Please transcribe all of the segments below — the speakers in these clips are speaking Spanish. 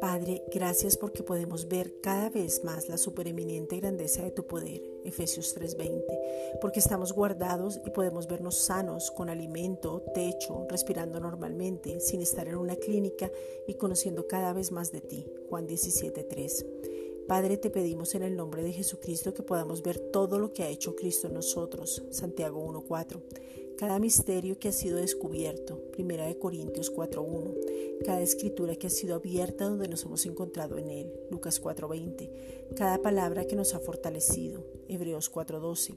Padre, gracias porque podemos ver cada vez más la supereminente grandeza de tu poder, Efesios 3:20, porque estamos guardados y podemos vernos sanos, con alimento, techo, respirando normalmente, sin estar en una clínica y conociendo cada vez más de ti, Juan 17:3. Padre, te pedimos en el nombre de Jesucristo que podamos ver todo lo que ha hecho Cristo en nosotros, Santiago 1:4 cada misterio que ha sido descubierto, Primera de Corintios 4.1, cada escritura que ha sido abierta donde nos hemos encontrado en él, Lucas 4.20, cada palabra que nos ha fortalecido, Hebreos 4.12,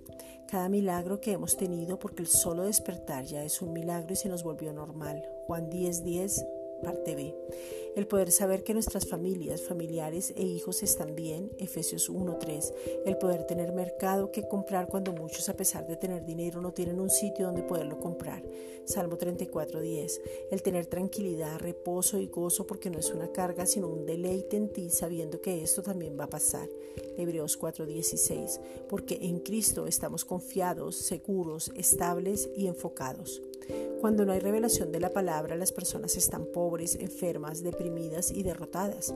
cada milagro que hemos tenido porque el solo despertar ya es un milagro y se nos volvió normal, Juan 10.10, parte B. El poder saber que nuestras familias, familiares e hijos están bien, Efesios 1.3. El poder tener mercado que comprar cuando muchos a pesar de tener dinero no tienen un sitio donde poderlo comprar, Salmo 34.10. El tener tranquilidad, reposo y gozo porque no es una carga sino un deleite en ti sabiendo que esto también va a pasar, Hebreos 4.16. Porque en Cristo estamos confiados, seguros, estables y enfocados. Cuando no hay revelación de la palabra, las personas están pobres, enfermas, deprimidas y derrotadas.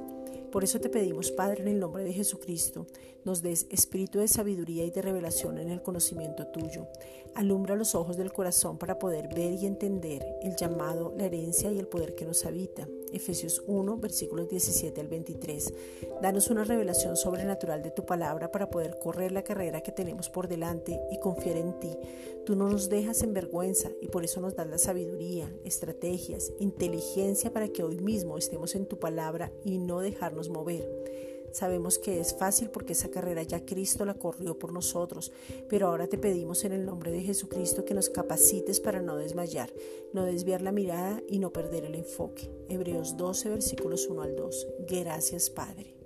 Por eso te pedimos, Padre, en el nombre de Jesucristo, nos des espíritu de sabiduría y de revelación en el conocimiento tuyo. Alumbra los ojos del corazón para poder ver y entender el llamado, la herencia y el poder que nos habita. Efesios 1, versículos 17 al 23. Danos una revelación sobrenatural de tu palabra para poder correr la carrera que tenemos por delante y confiar en ti. Tú no nos dejas en vergüenza y por eso nos das la sabiduría, estrategias, inteligencia para que hoy mismo estemos en tu palabra y no dejarnos mover. Sabemos que es fácil porque esa carrera ya Cristo la corrió por nosotros, pero ahora te pedimos en el nombre de Jesucristo que nos capacites para no desmayar, no desviar la mirada y no perder el enfoque. Hebreos 12 versículos 1 al 2. Gracias Padre.